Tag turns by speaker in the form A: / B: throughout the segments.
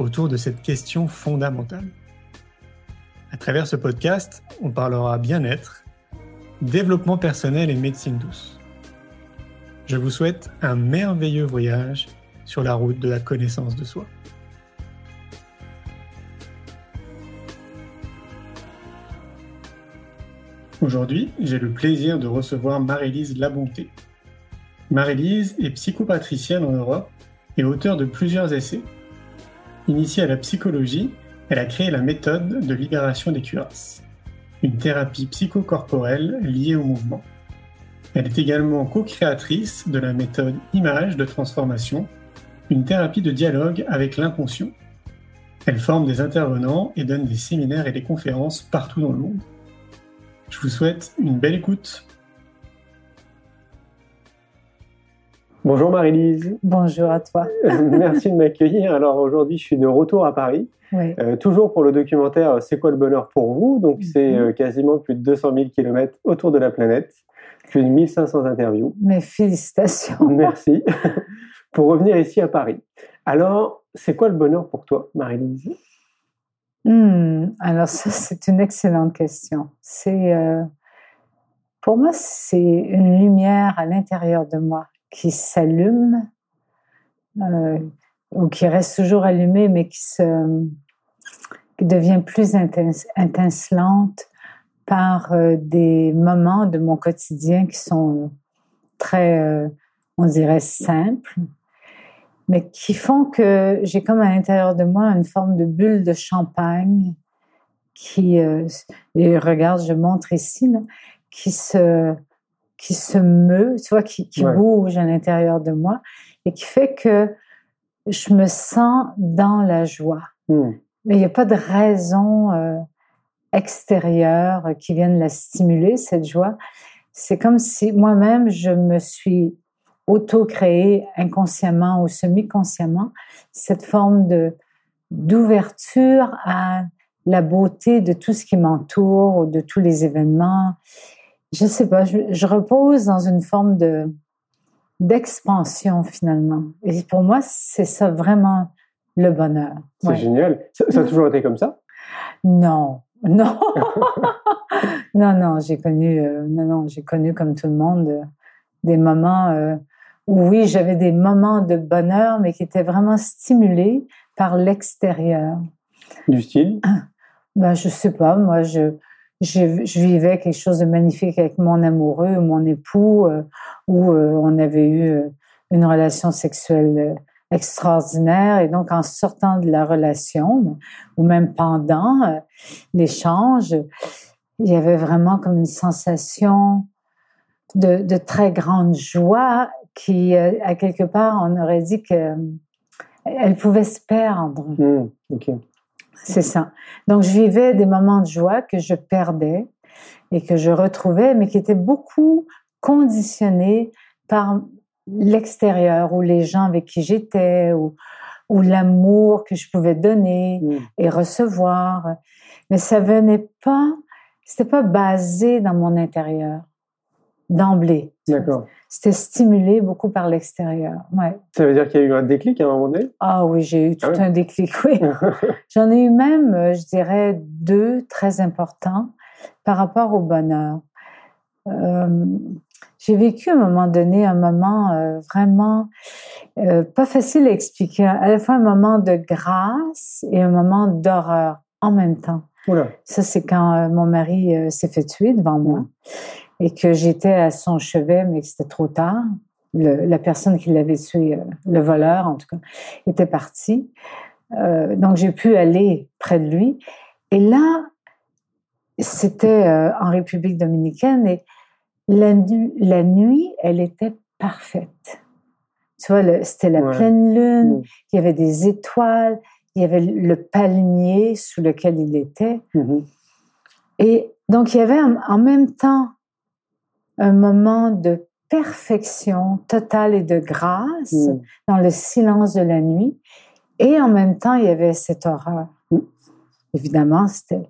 A: autour de cette question fondamentale. À travers ce podcast, on parlera bien-être, développement personnel et médecine douce. Je vous souhaite un merveilleux voyage sur la route de la connaissance de soi. Aujourd'hui, j'ai le plaisir de recevoir Marie-Lise Labonté. Marie-Lise est psychopatricienne en Europe et auteure de plusieurs essais. Initiée à la psychologie, elle a créé la méthode de libération des cuirasses, une thérapie psychocorporelle liée au mouvement. Elle est également co-créatrice de la méthode Image de transformation, une thérapie de dialogue avec l'inconscient. Elle forme des intervenants et donne des séminaires et des conférences partout dans le monde. Je vous souhaite une belle écoute. Bonjour Marie-Lise.
B: Bonjour à toi.
A: Merci de m'accueillir. Alors aujourd'hui, je suis de retour à Paris. Euh, toujours pour le documentaire C'est quoi le bonheur pour vous? Donc c'est mhm. euh, quasiment plus de 200 000 km autour de la planète, plus de 1500 interviews.
B: Mes félicitations.
A: Merci. pour revenir ici à Paris. Alors, c'est quoi le bonheur pour toi, Marie-Lise?
B: Hmm, alors ça, c'est une excellente question. C'est, euh, pour moi, c'est une lumière à l'intérieur de moi qui s'allume euh, ou qui reste toujours allumée, mais qui se qui devient plus intense, par euh, des moments de mon quotidien qui sont très, on dirait, simples, mais qui font que j'ai comme à l'intérieur de moi une forme de bulle de champagne qui, euh, et regarde, je montre ici, là, qui se, qui se meut, tu vois, qui, qui bouge à l'intérieur de moi et qui fait que je me sens dans la joie. Hmm. Mais il n'y a pas de raison euh, extérieure qui vienne la stimuler, cette joie. C'est comme si moi-même, je me suis auto-créer inconsciemment ou semi-consciemment cette forme de d'ouverture à la beauté de tout ce qui m'entoure, de tous les événements. Je sais pas, je, repose dans une forme de d'expansion finalement. Et pour moi, c'est ça vraiment le bonheur.
A: C'est génial. Ça, a toujours été comme ça?
B: Non, non, non, non. J'ai connu, euh, non, non, j'ai connu comme tout le monde euh, des moments euh, oui, j'avais des moments de bonheur, mais qui étaient vraiment stimulés par l'extérieur.
A: Du style?
B: Ben, Je sais pas, moi, je, je, vivais quelque chose de magnifique avec mon amoureux, mon époux, euh, où euh, on avait eu euh, une relation sexuelle extraordinaire. Et donc, en sortant de la relation, ou même pendant l'échange, il y avait vraiment comme une sensation de, très grande joie qui, à quelque part, on aurait dit que elle pouvait se perdre.
A: Hmm,
B: C'est ça. Donc, je vivais des moments de joie que je perdais et que je retrouvais, mais qui étaient beaucoup conditionnés par l'extérieur ou les gens avec qui j'étais ou, ou l'amour que je pouvais donner hmm. et recevoir. Mais ça venait pas, c'était pas basé dans mon intérieur d'emblée.
A: D'accord.
B: C'était stimulé beaucoup par l'extérieur. Ouais.
A: Ça veut dire qu'il y a eu un déclic à un moment donné?
B: Ah oui, j'ai eu tout ah un déclic, oui. J'en ai eu même, euh, je dirais, deux très importants par rapport au bonheur. Euh, j'ai vécu à un moment donné un moment euh, vraiment euh, pas facile à expliquer, à la fois un moment de grâce et un moment d'horreur en même temps.
A: Oula.
B: Ça, c'est quand mon mari s'est fait tuer devant moi et que j'étais à son chevet, mais que c'était trop tard. la personne qui l'avait tué, euh, le voleur en tout cas, était partie. Euh, donc j'ai pu aller près de lui. Et là, c'était euh, en République dominicaine et la, la, nuit, elle était parfaite. Tu vois, c'était la pleine lune, mm. il y avait des étoiles, il y avait le palmier sous lequel il était.
C: Mhm.
B: Et donc, il y avait en, même temps un moment de perfection totale et de grâce
C: Mhm.
B: dans le silence de la nuit. Et en même temps, il y avait cette horreur.
C: Mhm.
B: Évidemment, c'était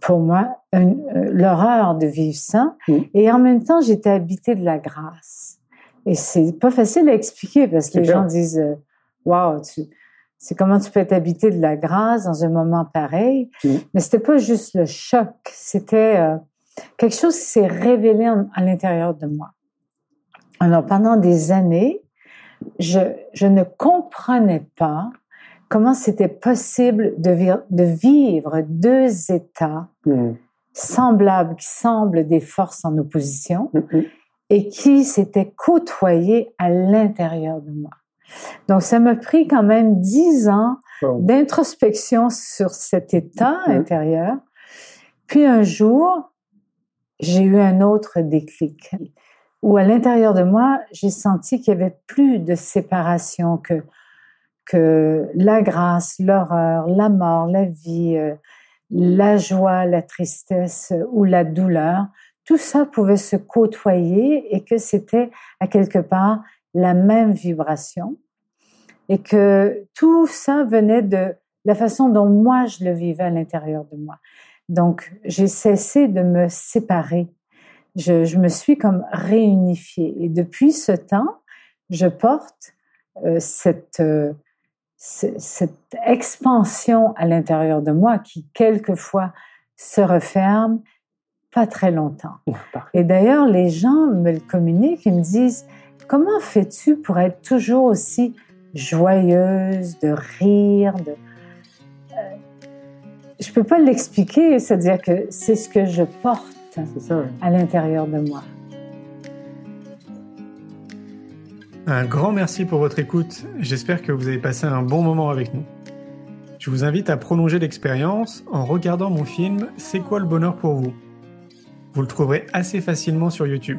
B: pour moi euh, l'horreur de vivre ça.
C: Mhm.
B: Et en même temps, j'étais habitée de la grâce. Et c'est pas facile à expliquer parce que les gens disent euh, Waouh, tu c'est comment tu peux être habité de la grâce dans un moment pareil.
C: Mhm.
B: Mais c'était pas juste le choc, c'était euh, quelque chose qui s'est révélé en- à l'intérieur de moi. Alors pendant des années, je, je ne comprenais pas comment c'était possible de, vi- de vivre deux états
C: Mhm.
B: semblables, qui semblent des forces en opposition
C: Mhm.
B: et qui s'étaient côtoyés à l'intérieur de moi. Donc, ça m'a pris quand même dix ans
C: Wow.
B: d'introspection sur cet état
C: Mhm.
B: intérieur. Puis un jour, j'ai eu un autre déclic où à l'intérieur de moi, j'ai senti qu'il y avait plus de séparation que que la grâce, l'horreur, la mort, la vie, euh, la joie, la tristesse euh, ou la douleur, tout ça pouvait se côtoyer et que c'était à quelque part la même vibration et que tout ça venait de la façon dont moi je le vivais à l'intérieur de moi. Donc, j'ai cessé de me séparer. Je, je me suis comme réunifiée. Et depuis ce temps, je porte euh, cette, euh, ce- cette expansion à l'intérieur de moi qui, quelquefois, se referme pas très longtemps. Et d'ailleurs, les gens me le communiquent, ils me disent Comment fais-tu pour être toujours aussi joyeuse, de rire de... Euh, Je peux pas l'expliquer, c'est-à-dire que c'est ce que je porte
C: ça.
B: à l'intérieur de moi.
A: Un grand merci pour votre écoute. J'espère que vous avez passé un bon moment avec nous. Je vous invite à prolonger l'expérience en regardant mon film C'est quoi le bonheur pour vous? Vous le trouverez assez facilement sur YouTube.